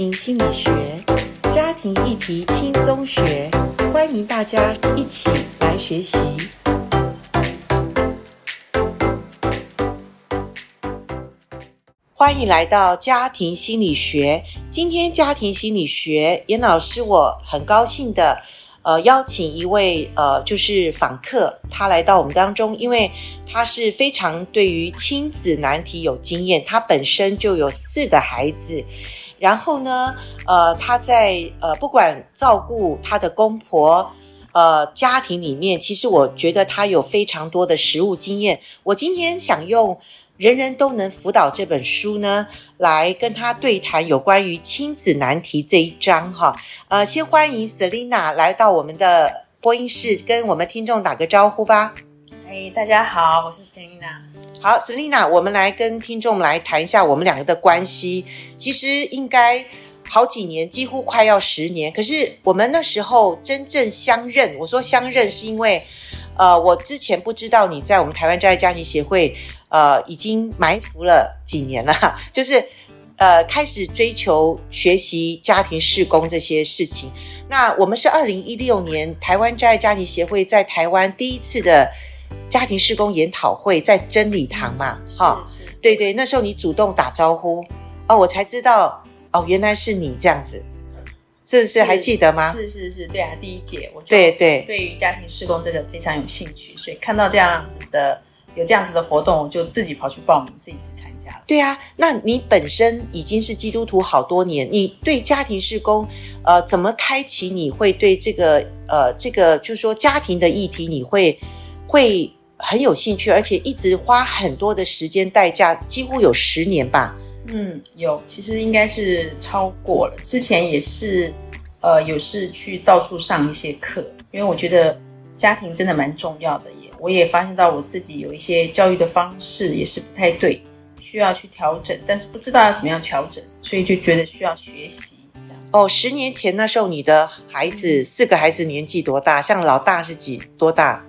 心理学，家庭议题轻松学，欢迎大家一起来学习。欢迎来到家庭心理学。今天家庭心理学，严老师我很高兴的。呃，邀请一位呃，就是访客，他来到我们当中，因为他是非常对于亲子难题有经验，他本身就有四个孩子，然后呢，呃，他在呃，不管照顾他的公婆，呃，家庭里面，其实我觉得他有非常多的实务经验。我今天想用。人人都能辅导这本书呢，来跟他对谈有关于亲子难题这一章哈。呃，先欢迎 Selina 来到我们的播音室，跟我们听众打个招呼吧。哎，大家好，我是 Selina。好，Selina，我们来跟听众来谈一下我们两个的关系。其实应该好几年，几乎快要十年。可是我们那时候真正相认，我说相认是因为，呃，我之前不知道你在我们台湾真爱家庭协会。呃，已经埋伏了几年了，就是，呃，开始追求学习家庭事工这些事情。那我们是二零一六年台湾真爱家庭协会在台湾第一次的家庭施工研讨会，在真理堂嘛，哈，对对，那时候你主动打招呼，哦，我才知道，哦，原来是你这样子，是不是？还记得吗？是是是，对啊，第一届，我对对，对于家庭施工真的非常有兴趣，所以看到这样子的。有这样子的活动，我就自己跑去报名，自己去参加了。对啊，那你本身已经是基督徒好多年，你对家庭施工，呃，怎么开启？你会对这个，呃，这个就是说家庭的议题，你会会很有兴趣，而且一直花很多的时间代价，几乎有十年吧？嗯，有，其实应该是超过了。之前也是，呃，有事去到处上一些课，因为我觉得家庭真的蛮重要的。也我也发现到我自己有一些教育的方式也是不太对，需要去调整，但是不知道要怎么样调整，所以就觉得需要学习。哦，十年前那时候你的孩子四个孩子年纪多大？像老大是几多大？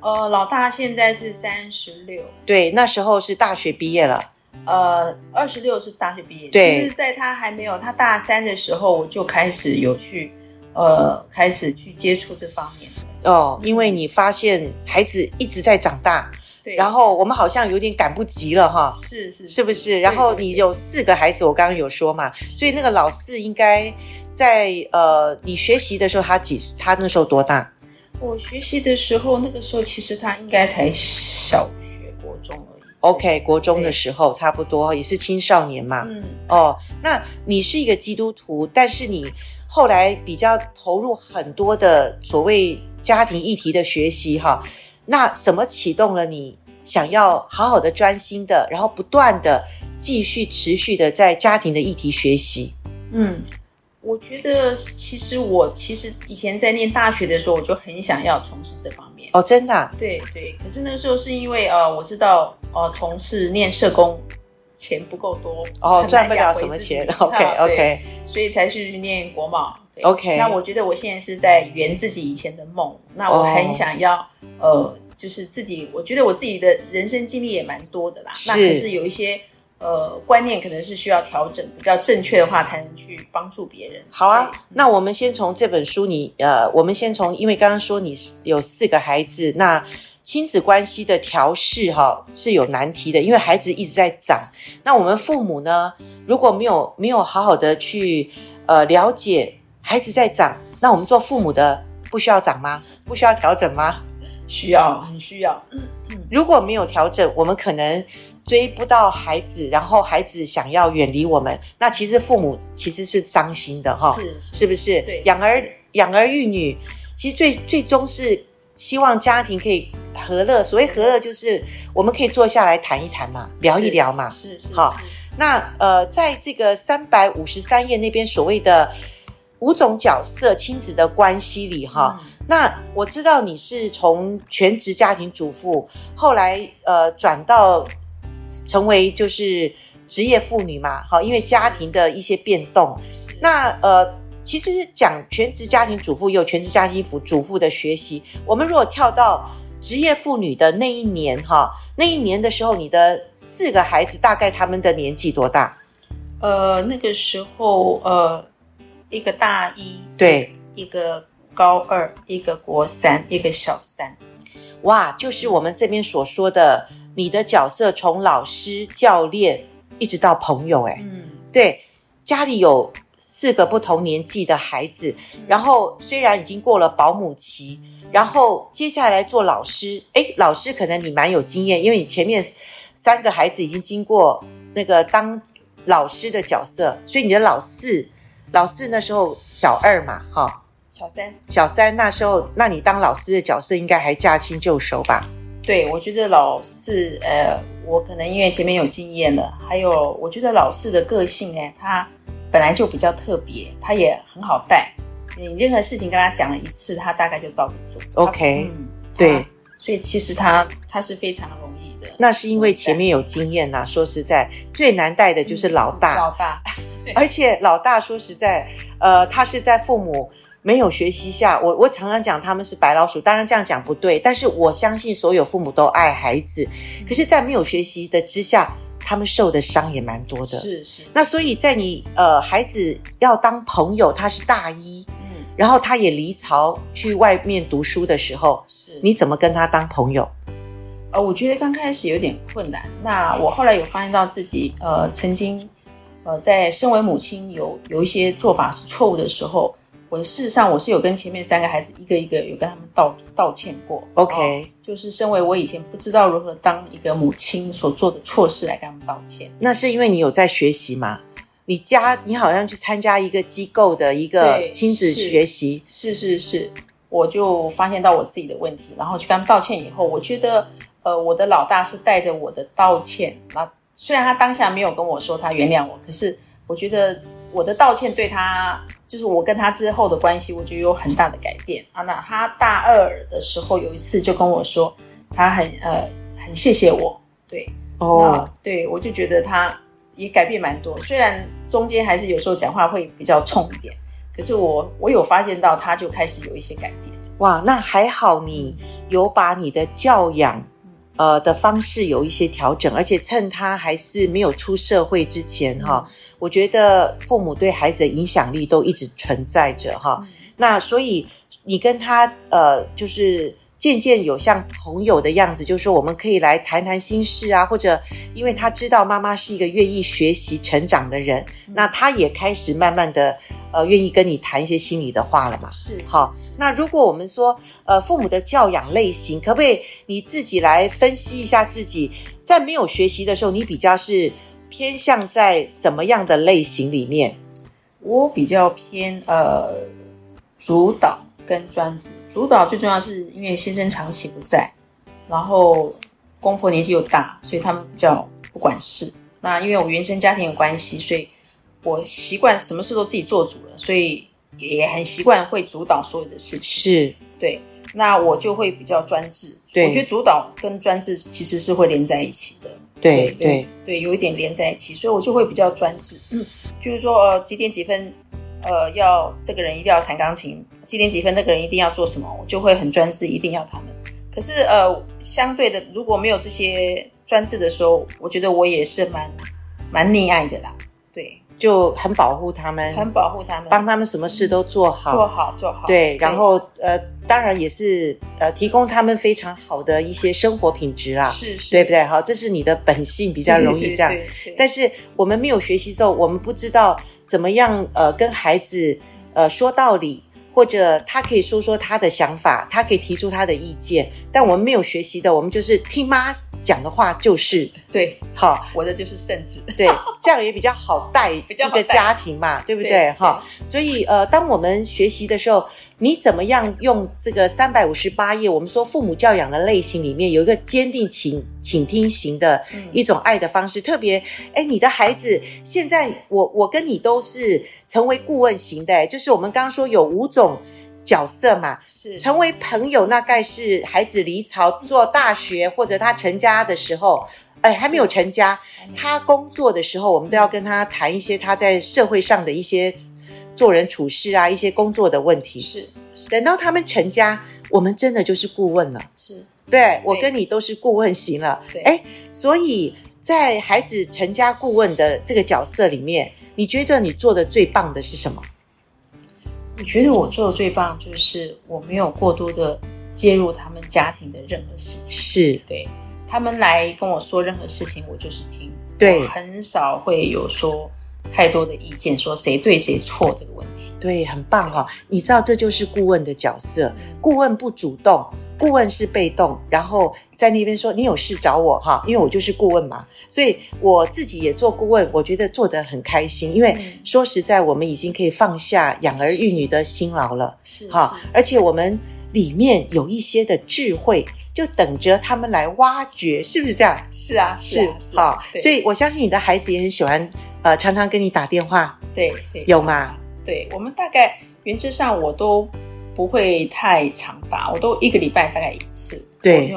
呃，老大现在是三十六。对，那时候是大学毕业了。呃，二十六是大学毕业。对，就是在他还没有他大三的时候，我就开始有去呃开始去接触这方面。哦，因为你发现孩子一直在长大，对，然后我们好像有点赶不及了哈，是是，是不是？然后你有四个孩子，我刚刚有说嘛，所以那个老四应该在呃，你学习的时候他几？他那时候多大？我学习的时候，那个时候其实他应该才小学、国中而已。OK，国中的时候差不多也是青少年嘛。嗯，哦，那你是一个基督徒，但是你后来比较投入很多的所谓。家庭议题的学习，哈，那什么启动了你想要好好的专心的，然后不断的继续持续的在家庭的议题学习？嗯，我觉得其实我其实以前在念大学的时候，我就很想要从事这方面。哦，真的啊？对对。可是那个时候是因为呃，我知道呃，从事念社工钱不够多，哦，赚不了什么钱。OK OK，所以才去念国贸。OK，那我觉得我现在是在圆自己以前的梦。那我很想要，oh. 呃，就是自己，我觉得我自己的人生经历也蛮多的啦。那可是有一些呃观念可能是需要调整，比较正确的话才能去帮助别人。好啊，那我们先从这本书你，你呃，我们先从，因为刚刚说你有四个孩子，那亲子关系的调试哈是有难题的，因为孩子一直在长。那我们父母呢，如果没有没有好好的去呃了解。孩子在长，那我们做父母的不需要长吗？不需要调整吗？需要，很需要。如果没有调整，我们可能追不到孩子，然后孩子想要远离我们，那其实父母其实是伤心的哈，是，是，是不是？对，养儿养儿育女，其实最最终是希望家庭可以和乐。所谓和乐，就是我们可以坐下来谈一谈嘛，聊一聊嘛。是是，好。那呃，在这个三百五十三页那边所谓的。五种角色亲子的关系里，哈、嗯，那我知道你是从全职家庭主妇，后来呃转到成为就是职业妇女嘛，好，因为家庭的一些变动，那呃其实讲全职家庭主妇也有全职家庭主妇的学习，我们如果跳到职业妇女的那一年哈，那一年的时候，你的四个孩子大概他们的年纪多大？呃，那个时候呃，一个大一，对，一个高二，一个国三，一个小三。哇，就是我们这边所说的，你的角色从老师、教练一直到朋友，哎，嗯，对，家里有四个不同年纪的孩子，然后虽然已经过了保姆期，然后接下来做老师，哎，老师可能你蛮有经验，因为你前面三个孩子已经经过那个当老师的角色，所以你的老四，老四那时候小二嘛，哈。小三，小三那时候，那你当老师的角色应该还驾轻就熟吧？对，我觉得老四，呃，我可能因为前面有经验了，还有我觉得老四的个性，呢，他本来就比较特别，他也很好带。你任何事情跟他讲了一次，他大概就照着做。OK，嗯，对，所以其实他他是非常容易的。那是因为前面有经验呐、啊。说实在，最难带的就是老大，嗯、老大，而且老大说实在，呃，他是在父母。没有学习下，我我常常讲他们是白老鼠，当然这样讲不对，但是我相信所有父母都爱孩子，可是，在没有学习的之下，他们受的伤也蛮多的。是是。那所以在你呃孩子要当朋友，他是大一，嗯，然后他也离巢去外面读书的时候，是你怎么跟他当朋友？呃，我觉得刚开始有点困难。那我后来有发现到自己呃曾经呃在身为母亲有有一些做法是错误的时候。我事实上我是有跟前面三个孩子一个一个有跟他们道道歉过。OK，就是身为我以前不知道如何当一个母亲所做的错事来跟他们道歉。那是因为你有在学习吗？你家你好像去参加一个机构的一个亲子学习。是是是，是，我就发现到我自己的问题，然后去跟他们道歉以后，我觉得呃我的老大是带着我的道歉，那虽然他当下没有跟我说他原谅我，可是我觉得我的道歉对他。就是我跟他之后的关系，我觉得有很大的改变啊。那他大二的时候有一次就跟我说，他很呃很谢谢我，对哦，对我就觉得他也改变蛮多。虽然中间还是有时候讲话会比较冲一点，可是我我有发现到他就开始有一些改变。哇，那还好你有把你的教养呃的方式有一些调整，而且趁他还是没有出社会之前哈。嗯我觉得父母对孩子的影响力都一直存在着哈，嗯、那所以你跟他呃，就是渐渐有像朋友的样子，就是说我们可以来谈谈心事啊，或者因为他知道妈妈是一个愿意学习成长的人，嗯、那他也开始慢慢的呃愿意跟你谈一些心里的话了嘛。是，好，那如果我们说呃父母的教养类型，可不可以你自己来分析一下自己在没有学习的时候，你比较是？偏向在什么样的类型里面？我比较偏呃主导跟专制。主导最重要是因为先生长期不在，然后公婆年纪又大，所以他们比较不管事。那因为我原生家庭有关系，所以我习惯什么事都自己做主了，所以也很习惯会主导所有的事情。是，对。那我就会比较专制。对，我觉得主导跟专制其实是会连在一起的。对对对，对，有一点连在一起，所以我就会比较专制。嗯，譬如说，呃，几点几分，呃，要这个人一定要弹钢琴；几点几分，那个人一定要做什么，我就会很专制，一定要他们。可是，呃，相对的，如果没有这些专制的时候，我觉得我也是蛮蛮溺爱的啦。对。就很保护他们，很保护他们，帮他们什么事都做好，做好做好。对，然后呃，当然也是呃，提供他们非常好的一些生活品质啦，是是，对不对？好，这是你的本性比较容易这样。但是我们没有学习之后，我们不知道怎么样呃跟孩子呃说道理，或者他可以说说他的想法，他可以提出他的意见。但我们没有学习的，我们就是听妈。讲的话就是对，好，我的就是圣旨，对，这样也比较好带 一个家庭嘛，对不对？哈，所以呃，当我们学习的时候，你怎么样用这个三百五十八页，我们说父母教养的类型里面有一个坚定倾倾听型的一种爱的方式，嗯、特别，哎，你的孩子现在，我我跟你都是成为顾问型的，就是我们刚刚说有五种。角色嘛，是成为朋友，大概是孩子离巢做大学，或者他成家的时候，哎，还没有成家，他工作的时候，我们都要跟他谈一些他在社会上的一些做人处事啊，一些工作的问题。是，等到他们成家，我们真的就是顾问了。是，对，我跟你都是顾问型了。对，哎，所以在孩子成家顾问的这个角色里面，你觉得你做的最棒的是什么？我觉得我做的最棒就是我没有过多的介入他们家庭的任何事情。是，对，他们来跟我说任何事情，我就是听。对，很少会有说太多的意见，说谁对谁错这个问题。对，很棒哈、哦！你知道这就是顾问的角色，顾问不主动，顾问是被动，然后在那边说你有事找我哈，因为我就是顾问嘛。所以我自己也做顾问，我觉得做得很开心，因为说实在，我们已经可以放下养儿育女的辛劳了，是哈，而且我们里面有一些的智慧，就等着他们来挖掘，是不是这样？是啊，是啊，是好，所以我相信你的孩子也很喜欢，呃，常常跟你打电话，对对，有吗？对，我们大概原则上我都不会太常打，我都一个礼拜大概一次，对。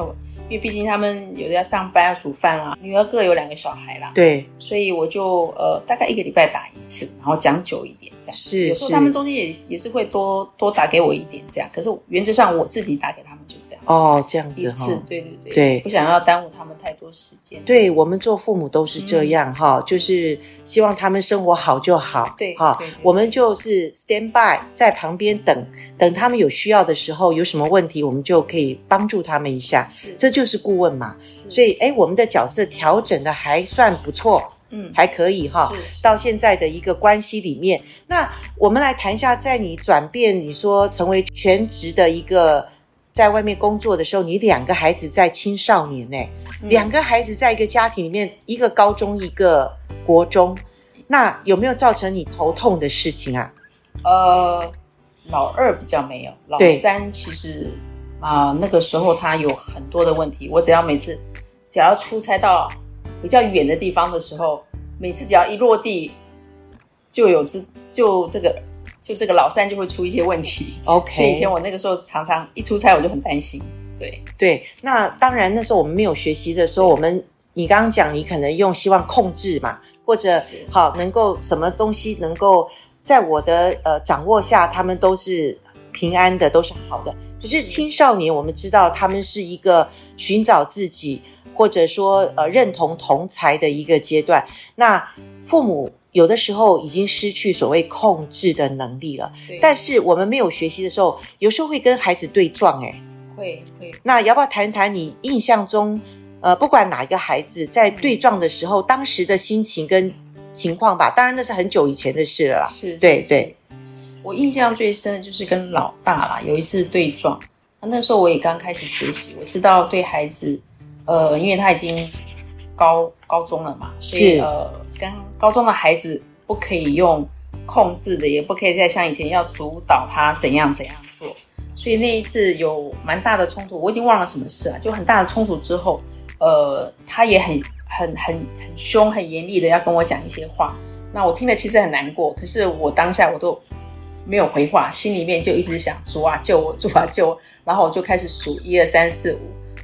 因为毕竟他们有的要上班要煮饭啊，女儿各有两个小孩啦，对，所以我就呃大概一个礼拜打一次，然后讲久一点这样。是，有时候他们中间也也是会多多打给我一点这样，可是原则上我自己打给他们就这样。哦，这样子一次，对对对，对，不想要耽误他们太多时间。对，我们做父母都是这样哈，就是希望他们生活好就好。对，哈，我们就是 stand by 在旁边等，等他们有需要的时候，有什么问题，我们就可以帮助他们一下。是，这就是顾问嘛。所以，哎，我们的角色调整的还算不错，嗯，还可以哈。到现在的一个关系里面，那我们来谈一下，在你转变，你说成为全职的一个。在外面工作的时候，你两个孩子在青少年呢，嗯、两个孩子在一个家庭里面，一个高中，一个国中，那有没有造成你头痛的事情啊？呃，老二比较没有，老三其实啊、呃，那个时候他有很多的问题。我只要每次只要出差到比较远的地方的时候，每次只要一落地，就有这就这个。就这个老三就会出一些问题，OK。所以以前我那个时候常常一出差我就很担心，对对。那当然那时候我们没有学习的时候，我们你刚刚讲你可能用希望控制嘛，或者好能够什么东西能够在我的呃掌握下，他们都是平安的，都是好的。可是青少年我们知道他们是一个寻找自己或者说呃认同同才的一个阶段，那父母。有的时候已经失去所谓控制的能力了，对但是我们没有学习的时候，有时候会跟孩子对撞，欸，诶会会。那要不要谈谈你印象中，呃，不管哪一个孩子在对撞的时候，嗯、当时的心情跟情况吧？当然那是很久以前的事了啦。是，对对。对我印象最深的就是跟老大啦，有一次对撞，那时候我也刚开始学习，我知道对孩子，呃，因为他已经高高中了嘛，所以呃。跟高中的孩子不可以用控制的，也不可以再像以前要主导他怎样怎样做。所以那一次有蛮大的冲突，我已经忘了什么事啊，就很大的冲突之后，呃，他也很很很很凶、很严厉的要跟我讲一些话。那我听了其实很难过，可是我当下我都没有回话，心里面就一直想主啊救我，主啊救我。然后我就开始数一二三四五，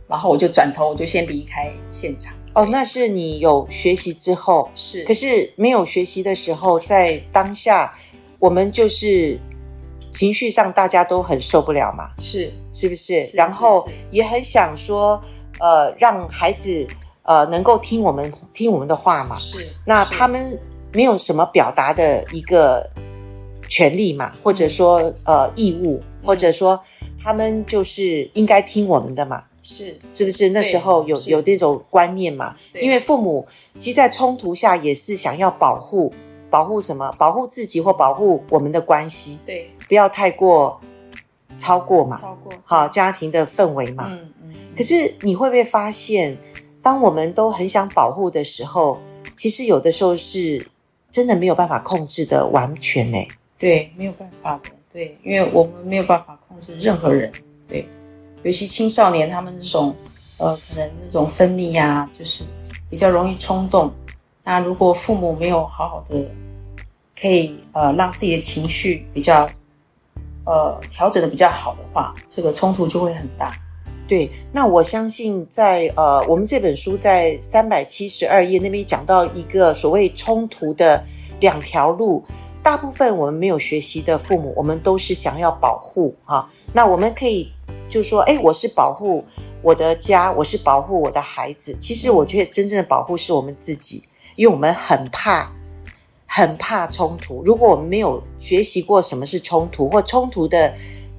然后我就转头，我就先离开现场。哦，那是你有学习之后是，可是没有学习的时候，在当下，我们就是情绪上大家都很受不了嘛，是是不是？然后也很想说，呃，让孩子呃能够听我们听我们的话嘛，是。那他们没有什么表达的一个权利嘛，或者说呃义务，或者说他们就是应该听我们的嘛。是是不是那时候有有这种观念嘛？因为父母其实，在冲突下也是想要保护保护什么？保护自己或保护我们的关系。对，不要太过超过嘛。超过好家庭的氛围嘛。嗯嗯。可是你会不会发现，当我们都很想保护的时候，其实有的时候是真的没有办法控制的完全呢？对，没有办法的。对，因为我们没有办法控制任何人。对。尤其青少年，他们这种，呃，可能那种分泌呀、啊，就是比较容易冲动。那如果父母没有好好的，可以呃让自己的情绪比较，呃调整的比较好的话，这个冲突就会很大。对，那我相信在呃我们这本书在三百七十二页那边讲到一个所谓冲突的两条路，大部分我们没有学习的父母，我们都是想要保护啊。那我们可以。就说，哎，我是保护我的家，我是保护我的孩子。其实我觉得真正的保护是我们自己，因为我们很怕，很怕冲突。如果我们没有学习过什么是冲突，或冲突的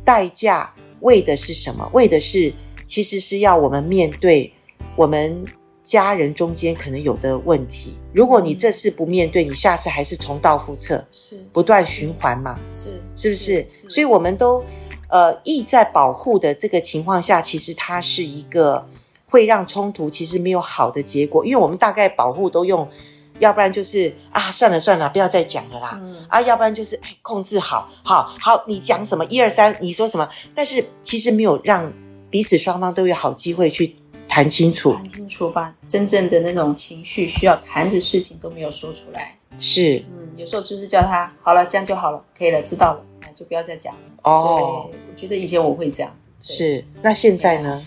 代价为的是什么？为的是其实是要我们面对我们家人中间可能有的问题。如果你这次不面对，你下次还是重蹈覆辙，是不断循环嘛？是，是不是？是，是。所以我们都。呃，意在保护的这个情况下，其实它是一个会让冲突其实没有好的结果，因为我们大概保护都用，要不然就是啊，算了算了，不要再讲了啦，嗯、啊，要不然就是哎，控制好，好，好，你讲什么一二三，你说什么，但是其实没有让彼此双方都有好机会去谈清楚，谈清楚吧，真正的那种情绪需要谈的事情都没有说出来，是，嗯，有时候就是叫他好了，这样就好了，可以了，知道了，那就不要再讲了，哦。我觉得以前我会这样子，是，那现在呢？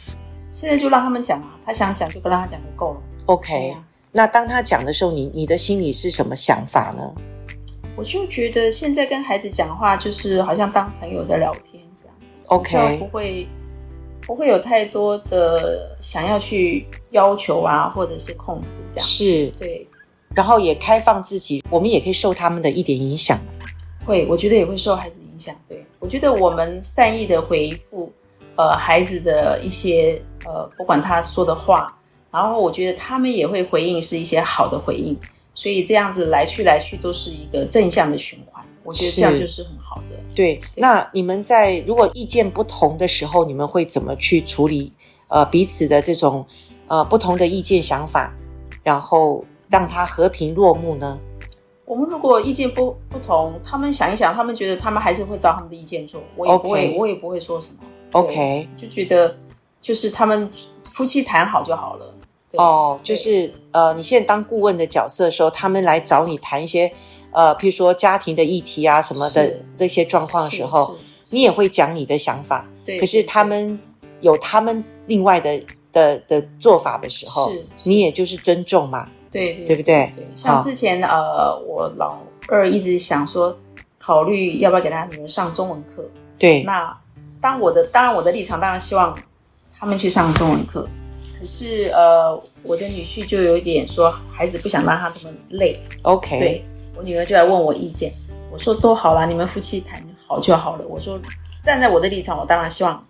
现在就让他们讲啊，他想讲就跟他讲就够了。OK，、啊、那当他讲的时候，你你的心里是什么想法呢？我就觉得现在跟孩子讲话，就是好像当朋友在聊天这样子。OK，不会不会有太多的想要去要求啊，或者是控制这样子。是，对。然后也开放自己，我们也可以受他们的一点影响。会，我觉得也会受孩子影响。对，我觉得我们善意的回复，呃，孩子的一些呃，不管他说的话，然后我觉得他们也会回应，是一些好的回应，所以这样子来去来去都是一个正向的循环。我觉得这样就是很好的。对，对，那你们在如果意见不同的时候，你们会怎么去处理？呃，彼此的这种呃不同的意见想法，然后让它和平落幕呢？我们如果意见不不同，他们想一想，他们觉得他们还是会照他们的意见做，我也不会.我也不会说什么。OK，就觉得就是他们夫妻谈好就好了。哦，就是呃，你现在当顾问的角色的时候，他们来找你谈一些呃，譬如说家庭的议题啊什么的这些状况的时候，你也会讲你的想法。对，可是他们有他们另外的的的做法的时候，你也就是尊重嘛。对对，对不对？对，像之前呃，我老二一直想说，考虑要不要给他女儿上中文课。对，那当我的当然我的立场当然希望他们去上中文课，可是呃，我的女婿就有一点说，孩子不想让他这么累。OK，对，我女儿就来问我意见，我说都好啦，你们夫妻谈好就好了。我说站在我的立场，我当然希望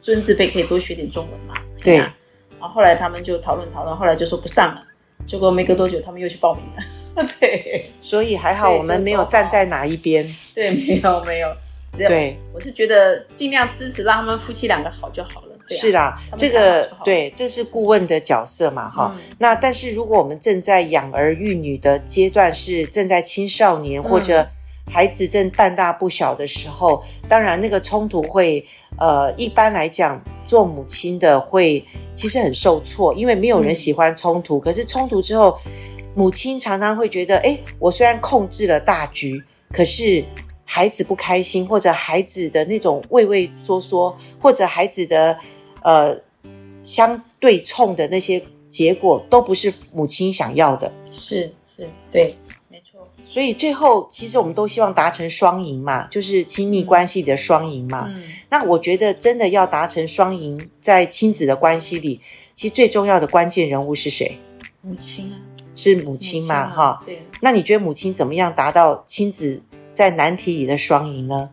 孙子辈可以多学点中文嘛。对，然后后来他们就讨论讨论，后来就说不上了。结果没隔多久，他们又去报名了。对，所以还好我们没有站在哪一边。对，没有没有，只有对，我是觉得尽量支持，让他们夫妻两个好就好了。对啊、是啦，这个对，这是顾问的角色嘛，哈、嗯。那但是如果我们正在养儿育女的阶段，是正在青少年或者孩子正半大不小的时候，嗯、当然那个冲突会，呃，一般来讲。做母亲的会其实很受挫，因为没有人喜欢冲突。嗯、可是冲突之后，母亲常常会觉得：哎，我虽然控制了大局，可是孩子不开心，或者孩子的那种畏畏缩缩，或者孩子的呃相对冲的那些结果，都不是母亲想要的。是是，对。所以最后，其实我们都希望达成双赢嘛，就是亲密关系的双赢嘛。嗯，那我觉得真的要达成双赢，在亲子的关系里，其实最重要的关键人物是谁？母亲啊，是母亲嘛？哈，对。那你觉得母亲怎么样达到亲子在难题里的双赢呢？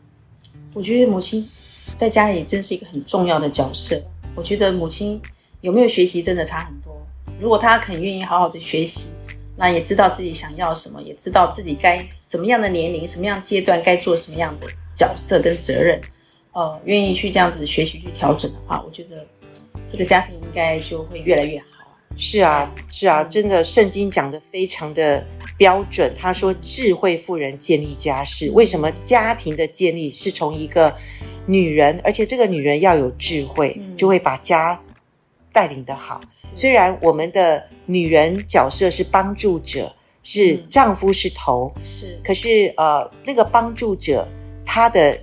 我觉得母亲在家里真是一个很重要的角色。我觉得母亲有没有学习真的差很多。如果她肯愿意好好的学习。那也知道自己想要什么，也知道自己该什么样的年龄、什么样阶段该做什么样的角色跟责任，呃，愿意去这样子学习去调整的话，我觉得这个家庭应该就会越来越好。是啊，是啊，真的，圣经讲的非常的标准。他说，智慧妇人建立家室。为什么家庭的建立是从一个女人，而且这个女人要有智慧，就会把家带领的好。虽然我们的。女人角色是帮助者，是丈夫是头，嗯、是。可是呃，那个帮助者他的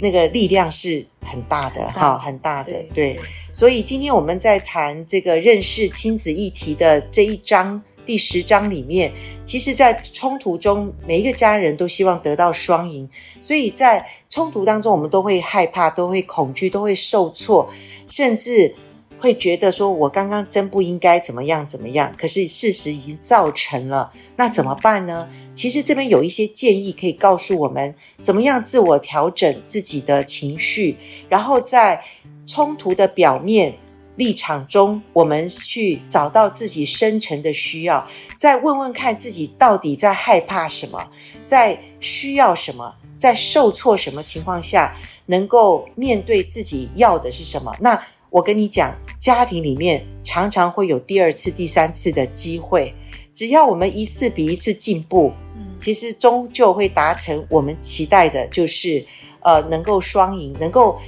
那个力量是很大的哈，很大的。对，对，所以今天我们在谈这个认识亲子议题的这一章第十章里面，其实，在冲突中，每一个家人都希望得到双赢，所以在冲突当中，我们都会害怕，都会恐惧，都会受挫，甚至。会觉得说，我刚刚真不应该怎么样怎么样，可是事实已经造成了，那怎么办呢？其实这边有一些建议可以告诉我们，怎么样自我调整自己的情绪，然后在冲突的表面立场中，我们去找到自己深层的需要，再问问看自己到底在害怕什么，在需要什么，在受挫什么情况下能够面对自己要的是什么？那我跟你讲，家庭里面常常会有第二次、第三次的机会，只要我们一次比一次进步，嗯，其实终究会达成我们期待的，就是呃，能够双赢，能够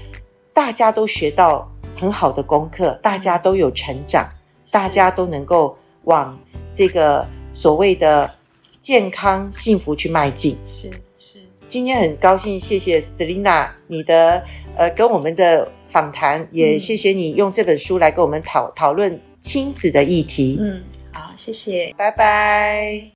大家都学到。很好的功课，大家都有成长，大家都能够往这个所谓的健康幸福去迈进。是是，今天很高兴，谢谢 Selina 你的呃跟我们的访谈也谢谢你用这本书来跟我们讨讨论亲子的议题。嗯好谢谢。拜拜。